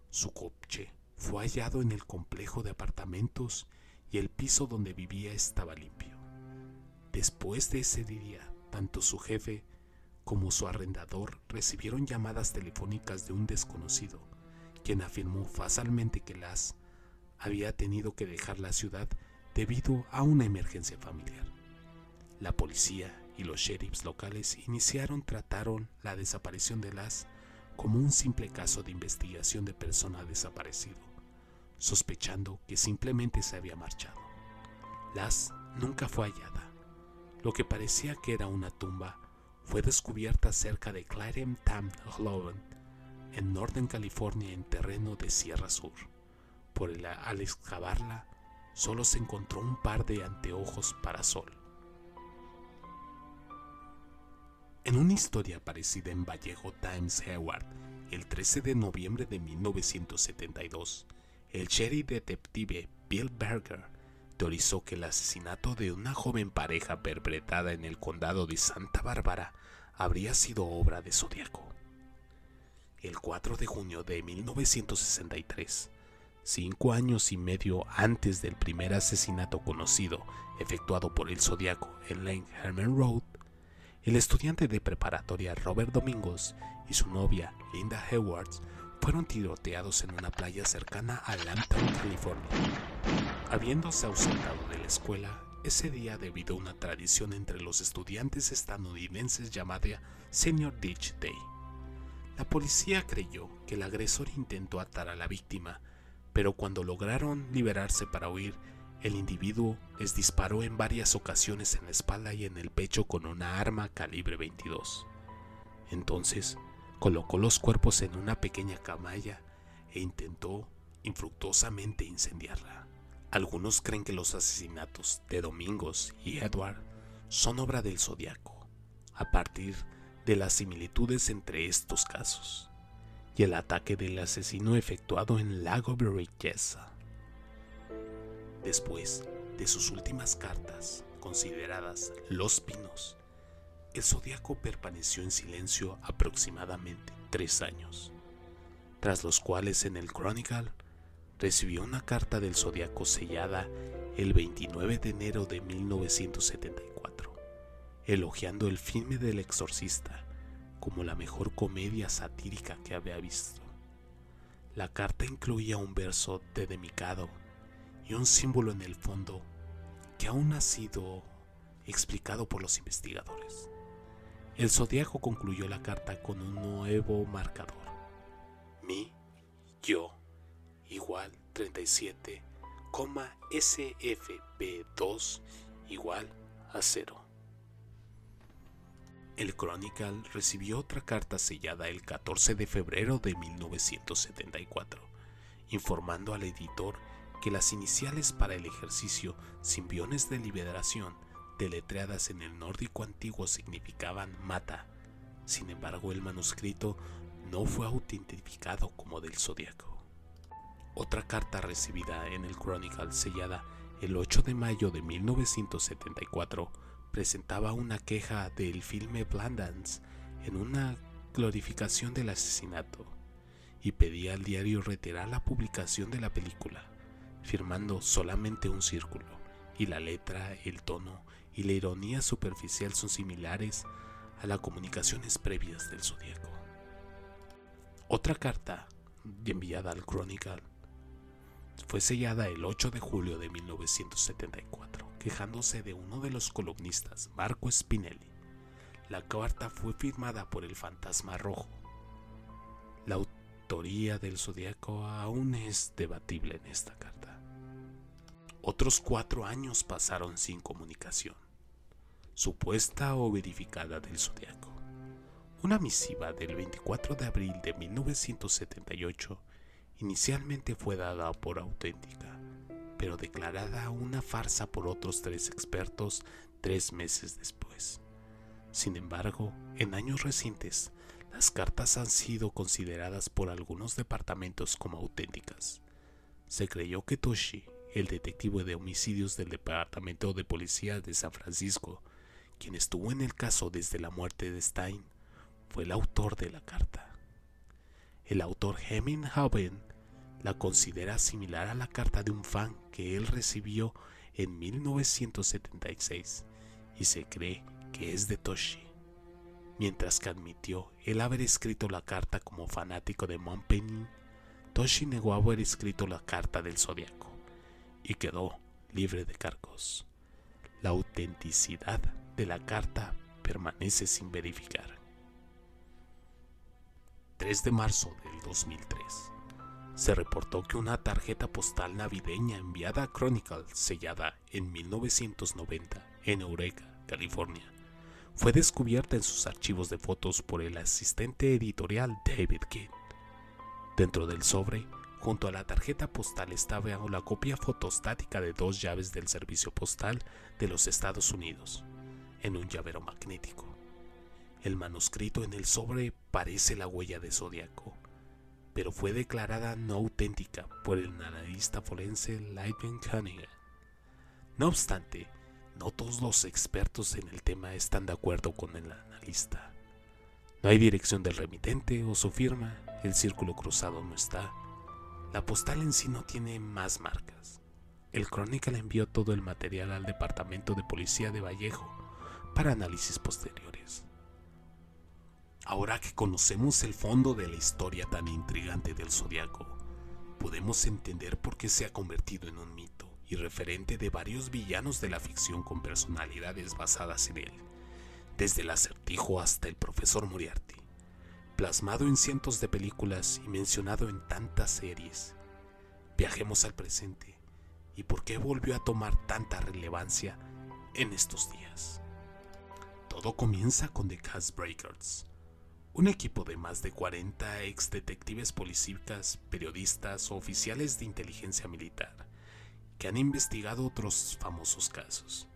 [SPEAKER 1] Su coche fue hallado en el complejo de apartamentos y el piso donde vivía estaba limpio. Después de ese día, tanto su jefe como su arrendador recibieron llamadas telefónicas de un desconocido, quien afirmó facialmente que Las había tenido que dejar la ciudad debido a una emergencia familiar. La policía y los sheriffs locales iniciaron trataron la desaparición de Las como un simple caso de investigación de persona desaparecido, sospechando que simplemente se había marchado. Las nunca fue hallada. Lo que parecía que era una tumba fue descubierta cerca de Clarem Tam en Northern California en terreno de Sierra Sur. Por el, al excavarla, solo se encontró un par de anteojos para sol. En una historia aparecida en Vallejo Times Herald el 13 de noviembre de 1972, el sheriff detective Bill Berger teorizó que el asesinato de una joven pareja perpetrada en el condado de Santa Bárbara habría sido obra de Zodíaco. El 4 de junio de 1963, cinco años y medio antes del primer asesinato conocido efectuado por el Zodíaco en Lane Herman Road, el estudiante de preparatoria Robert Domingos y su novia Linda Edwards fueron tiroteados en una playa cercana a Lambton, California. Habiéndose ausentado de la escuela ese día debido a una tradición entre los estudiantes estadounidenses llamada Senior Ditch Day. La policía creyó que el agresor intentó atar a la víctima, pero cuando lograron liberarse para huir, el individuo les disparó en varias ocasiones en la espalda y en el pecho con una arma calibre 22. Entonces, colocó los cuerpos en una pequeña camalla e intentó infructuosamente incendiarla. Algunos creen que los asesinatos de Domingos y Edward son obra del zodiaco, a partir de las similitudes entre estos casos y el ataque del asesino efectuado en Lago Berryessa. Después de sus últimas cartas, consideradas Los Pinos, el zodiaco permaneció en silencio aproximadamente tres años, tras los cuales en el Chronicle recibió una carta del zodiaco sellada el 29 de enero de 1974, elogiando el filme del exorcista como la mejor comedia satírica que había visto. La carta incluía un verso de Demicado y un símbolo en el fondo que aún ha sido explicado por los investigadores. El zodiaco concluyó la carta con un nuevo marcador. Mi, yo, igual 37, SFB2 igual a 0. El Chronicle recibió otra carta sellada el 14 de febrero de 1974, informando al editor que las iniciales para el ejercicio Simbiones de Liberación, deletreadas en el nórdico antiguo, significaban mata. Sin embargo, el manuscrito no fue autentificado como del zodiaco. Otra carta recibida en el Chronicle sellada el 8 de mayo de 1974 presentaba una queja del filme Blandance en una glorificación del asesinato y pedía al diario retirar la publicación de la película firmando solamente un círculo, y la letra, el tono y la ironía superficial son similares a las comunicaciones previas del zodíaco. Otra carta, enviada al Chronicle, fue sellada el 8 de julio de 1974, quejándose de uno de los columnistas, Marco Spinelli. La carta fue firmada por el fantasma rojo. La autoría del zodiaco aún es debatible en esta carta. Otros cuatro años pasaron sin comunicación, supuesta o verificada del zodiaco. Una misiva del 24 de abril de 1978 inicialmente fue dada por auténtica, pero declarada una farsa por otros tres expertos tres meses después. Sin embargo, en años recientes, las cartas han sido consideradas por algunos departamentos como auténticas. Se creyó que Toshi el detective de homicidios del Departamento de Policía de San Francisco, quien estuvo en el caso desde la muerte de Stein, fue el autor de la carta. El autor Heminghaven la considera similar a la carta de un fan que él recibió en 1976 y se cree que es de Toshi, mientras que admitió el haber escrito la carta como fanático de Montpellier, Toshi negó haber escrito la carta del zodiaco y quedó libre de cargos. La autenticidad de la carta permanece sin verificar. 3 de marzo del 2003. Se reportó que una tarjeta postal navideña enviada a Chronicle, sellada en 1990 en Eureka, California, fue descubierta en sus archivos de fotos por el asistente editorial David King. Dentro del sobre, junto a la tarjeta postal estaba la copia fotostática de dos llaves del servicio postal de los Estados Unidos, en un llavero magnético. El manuscrito en el sobre parece la huella de Zodíaco, pero fue declarada no auténtica por el analista forense Lightman Cunningham. No obstante, no todos los expertos en el tema están de acuerdo con el analista. No hay dirección del remitente o su firma, el círculo cruzado no está. La postal en sí no tiene más marcas. El Chronicle envió todo el material al Departamento de Policía de Vallejo para análisis posteriores. Ahora que conocemos el fondo de la historia tan intrigante del zodiaco, podemos entender por qué se ha convertido en un mito y referente de varios villanos de la ficción con personalidades basadas en él, desde el acertijo hasta el profesor Moriarty, plasmado en cientos de películas y mencionado en tantas series. Viajemos al presente y por qué volvió a tomar tanta relevancia en estos días. Todo comienza con The Cast Breakers, un equipo de más de 40 ex detectives policíacas, periodistas o oficiales de inteligencia militar que han investigado otros famosos casos.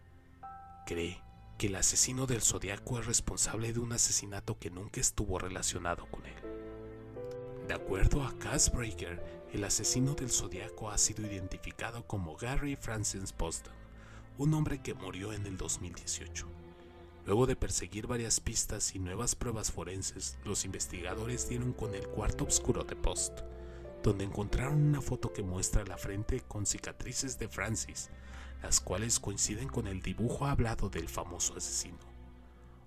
[SPEAKER 1] Cree que el asesino del zodiaco es responsable de un asesinato que nunca estuvo relacionado con él. De acuerdo a Breaker, el asesino del zodiaco ha sido identificado como Gary Francis Boston, un hombre que murió en el 2018. Luego de perseguir varias pistas y nuevas pruebas forenses, los investigadores dieron con el cuarto oscuro de Post, donde encontraron una foto que muestra la frente con cicatrices de Francis, las cuales coinciden con el dibujo hablado del famoso asesino.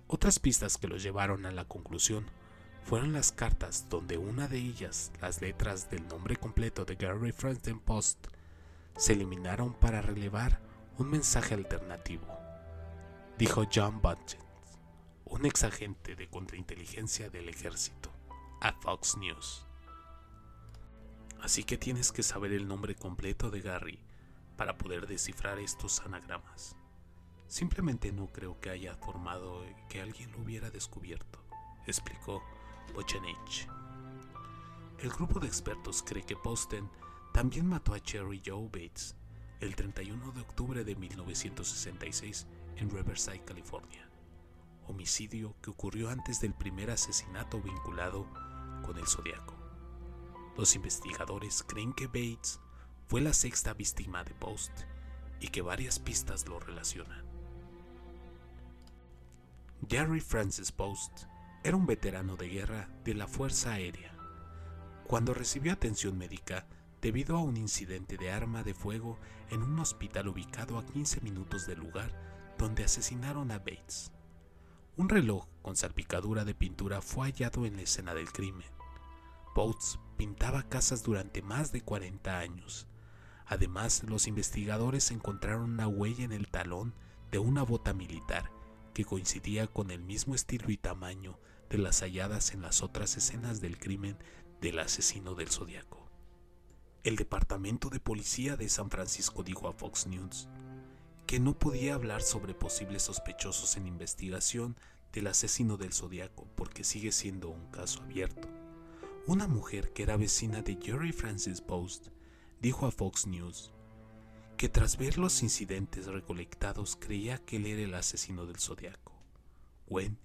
[SPEAKER 1] Otras pistas que los llevaron a la conclusión fueron las cartas donde una de ellas, las letras del nombre completo de Gary Francis Post, se eliminaron para relevar un mensaje alternativo dijo John Bunting, un ex agente de contrainteligencia del ejército, a Fox News. Así que tienes que saber el nombre completo de Gary para poder descifrar estos anagramas. Simplemente no creo que haya formado que alguien lo hubiera descubierto, explicó Bochenich. El grupo de expertos cree que Posten también mató a Cherry Joe Bates el 31 de octubre de 1966 en Riverside, California. Homicidio que ocurrió antes del primer asesinato vinculado con el zodiaco. Los investigadores creen que Bates fue la sexta víctima de Post y que varias pistas lo relacionan. Gary Francis Post era un veterano de guerra de la Fuerza Aérea. Cuando recibió atención médica debido a un incidente de arma de fuego en un hospital ubicado a 15 minutos del lugar donde asesinaron a Bates. Un reloj con salpicadura de pintura fue hallado en la escena del crimen. Bates pintaba casas durante más de 40 años. Además, los investigadores encontraron una huella en el talón de una bota militar que coincidía con el mismo estilo y tamaño de las halladas en las otras escenas del crimen del asesino del zodiaco. El Departamento de Policía de San Francisco dijo a Fox News que no podía hablar sobre posibles sospechosos en investigación del asesino del zodiaco porque sigue siendo un caso abierto. Una mujer que era vecina de Jerry Francis Post dijo a Fox News que tras ver los incidentes recolectados creía que él era el asesino del zodiaco. Gwen,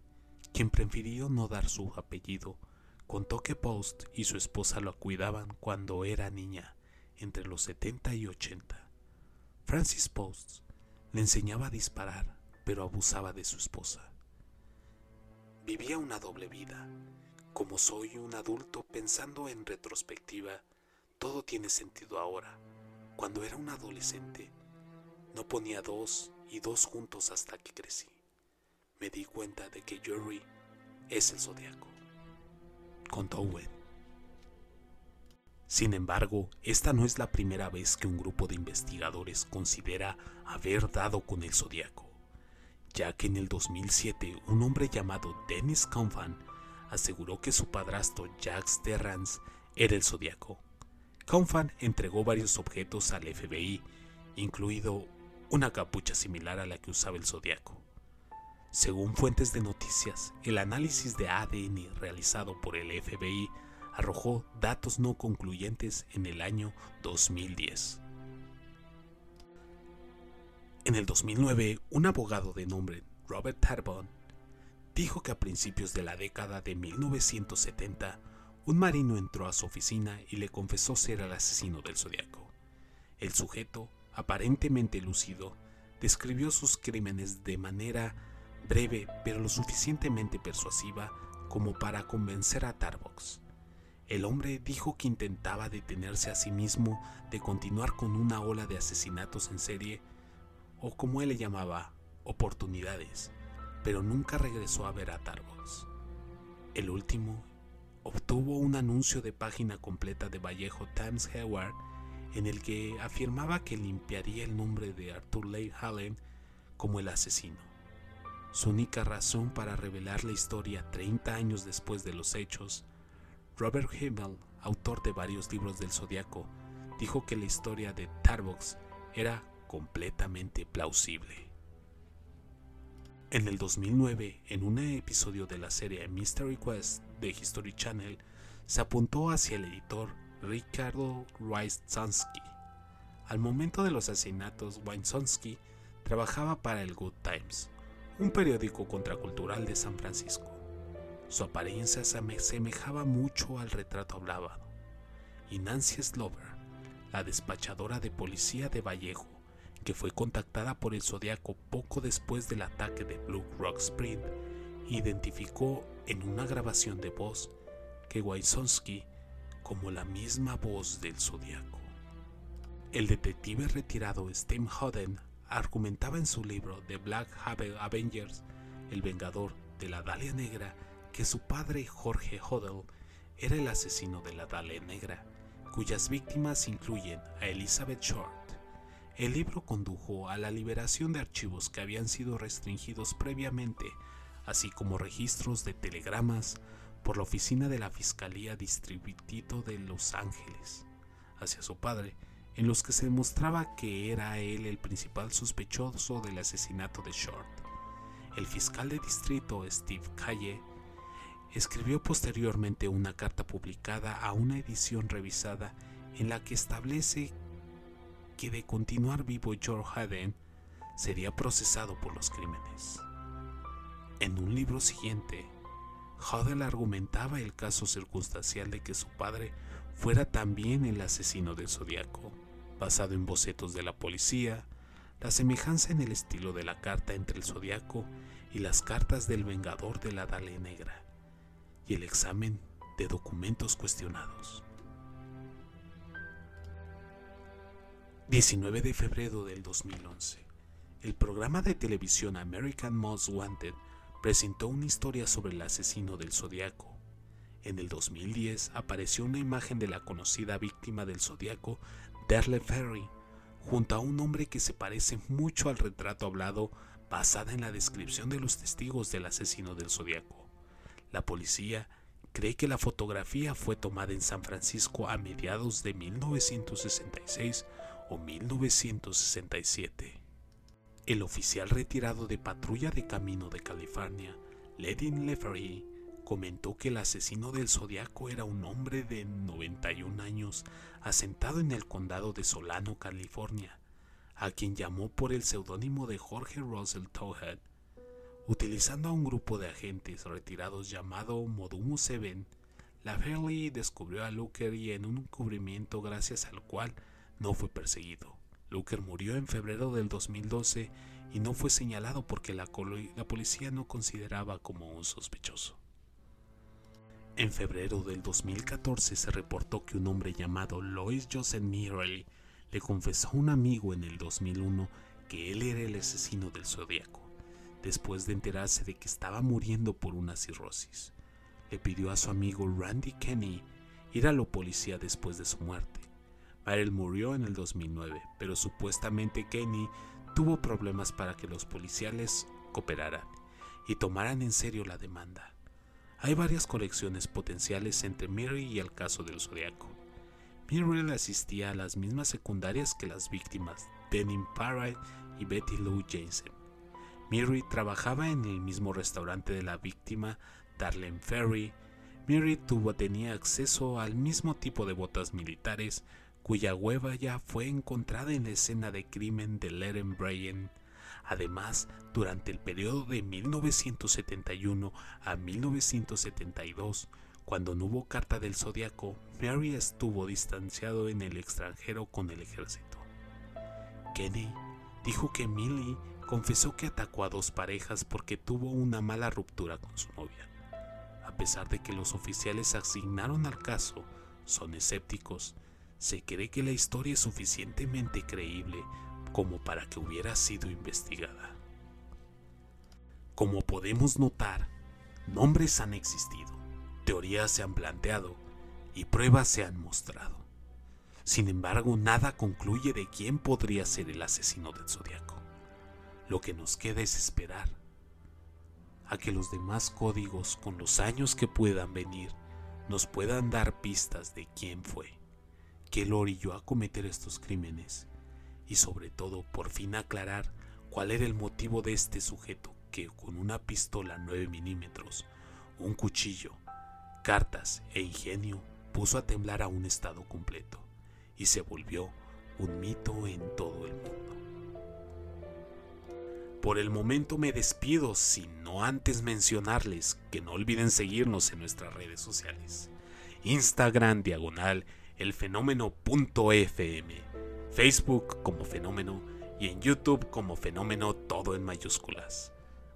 [SPEAKER 1] quien prefirió no dar su apellido, contó que Post y su esposa lo cuidaban cuando era niña, entre los 70 y 80. Francis Post le enseñaba a disparar, pero abusaba de su esposa. Vivía una doble vida. Como soy un adulto pensando en retrospectiva, todo tiene sentido ahora. Cuando era un adolescente, no ponía dos y dos juntos hasta que crecí. Me di cuenta de que Jerry es el zodiaco. Contó Owen. Sin embargo, esta no es la primera vez que un grupo de investigadores considera haber dado con el zodiaco, ya que en el 2007 un hombre llamado Dennis Confan aseguró que su padrastro Jacques Terrance era el zodiaco. Confan entregó varios objetos al FBI, incluido una capucha similar a la que usaba el zodiaco. Según fuentes de noticias, el análisis de ADN realizado por el FBI arrojó datos no concluyentes en el año 2010. En el 2009, un abogado de nombre Robert Tarbon dijo que a principios de la década de 1970, un marino entró a su oficina y le confesó ser el asesino del zodiaco. El sujeto, aparentemente lúcido, describió sus crímenes de manera breve pero lo suficientemente persuasiva como para convencer a Tarbox. El hombre dijo que intentaba detenerse a sí mismo de continuar con una ola de asesinatos en serie, o como él le llamaba, oportunidades, pero nunca regresó a ver a Tarbox. El último obtuvo un anuncio de página completa de Vallejo Times Herald en el que afirmaba que limpiaría el nombre de Arthur Leigh Hallen como el asesino. Su única razón para revelar la historia 30 años después de los hechos, Robert Himmel, autor de varios libros del Zodiaco, dijo que la historia de Tarbox era completamente plausible. En el 2009, en un episodio de la serie Mystery Quest de History Channel, se apuntó hacia el editor Ricardo Wysonsky. Al momento de los asesinatos, Wysonsky trabajaba para el Good Times, un periódico contracultural de San Francisco. Su apariencia se asemejaba mucho al retrato hablado, y Nancy Slover, la despachadora de policía de Vallejo, que fue contactada por el Zodiaco poco después del ataque de Blue Rock Spring, identificó en una grabación de voz que Wysonsky como la misma voz del zodiaco. El detective retirado Steve Hodden argumentaba en su libro The Black Avengers, El Vengador de la Dalia Negra, que su padre Jorge Hodel era el asesino de la Dalia Negra, cuyas víctimas incluyen a Elizabeth Short. El libro condujo a la liberación de archivos que habían sido restringidos previamente, así como registros de telegramas, por la oficina de la Fiscalía Distrito de Los Ángeles hacia su padre, en los que se demostraba que era él el principal sospechoso del asesinato de Short. El fiscal de distrito Steve Calle escribió posteriormente una carta publicada a una edición revisada en la que establece que de continuar vivo George Haden sería procesado por los crímenes. En un libro siguiente, Hodel argumentaba el caso circunstancial de que su padre fuera también el asesino del zodiaco, basado en bocetos de la policía, la semejanza en el estilo de la carta entre el zodiaco y las cartas del vengador de la Dale Negra, y el examen de documentos cuestionados. 19 de febrero del 2011. El programa de televisión American Most Wanted presentó una historia sobre el asesino del zodiaco. En el 2010 apareció una imagen de la conocida víctima del zodiaco, Darle Ferry, junto a un hombre que se parece mucho al retrato hablado basada en la descripción de los testigos del asesino del zodiaco. La policía cree que la fotografía fue tomada en San Francisco a mediados de 1966 o 1967. El oficial retirado de patrulla de camino de California, Ledin Lefery, comentó que el asesino del zodiaco era un hombre de 91 años asentado en el condado de Solano, California, a quien llamó por el seudónimo de Jorge Russell Towhead. Utilizando a un grupo de agentes retirados llamado Modumo Seven, Laferry descubrió a Luker y en un cubrimiento gracias al cual no fue perseguido. Luker murió en febrero del 2012 y no fue señalado porque la, policía no consideraba como un sospechoso. En febrero del 2014 se reportó que un hombre llamado Lois Joseph Mirrey le confesó a un amigo en el 2001 que él era el asesino del zodiaco, después de enterarse de que estaba muriendo por una cirrosis. Le pidió a su amigo Randy Kenny ir a la policía después de su muerte. Meryl murió en el 2009, pero supuestamente Kenny tuvo problemas para que los policiales cooperaran y tomaran en serio la demanda. Hay varias colecciones potenciales entre Mary y el caso del Zodiaco. Muriel asistía a las mismas secundarias que las víctimas, Denim Parrott y Betty Lou Jensen. Mary trabajaba en el mismo restaurante de la víctima, Darlene Ferry. Mary tuvo, tenía acceso al mismo tipo de botas militares cuya huella fue encontrada en la escena de crimen de Leren Bryan. Además, durante el periodo de 1971 a 1972, cuando no hubo carta del zodiaco, Mary estuvo distanciado en el extranjero con el ejército. Kenny dijo que Millie confesó que atacó a dos parejas porque tuvo una mala ruptura con su novia. A pesar de que los oficiales asignaron al caso son escépticos, se cree que la historia es suficientemente creíble como para que hubiera sido investigada. Como podemos notar, nombres han existido, teorías se han planteado y pruebas se han mostrado. Sin embargo, nada concluye de quién podría ser el asesino del zodiaco. Lo que nos queda es esperar a que los demás códigos con los años que puedan venir nos puedan dar pistas de quién fue que lo orilló a cometer estos crímenes y sobre todo por fin aclarar cuál era el motivo de este sujeto que con una pistola 9 milímetros, un cuchillo, cartas e ingenio puso a temblar a un estado completo y se volvió un mito en todo el mundo. Por el momento me despido, sin no antes mencionarles que no olviden seguirnos en nuestras redes sociales. Instagram diagonal el fenómeno.fm, Facebook como fenómeno y en YouTube como fenómeno todo en mayúsculas.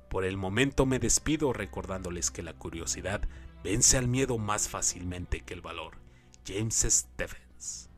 [SPEAKER 1] Por el momento me despido recordándoles que la curiosidad vence al miedo más fácilmente que el valor. James Stephens.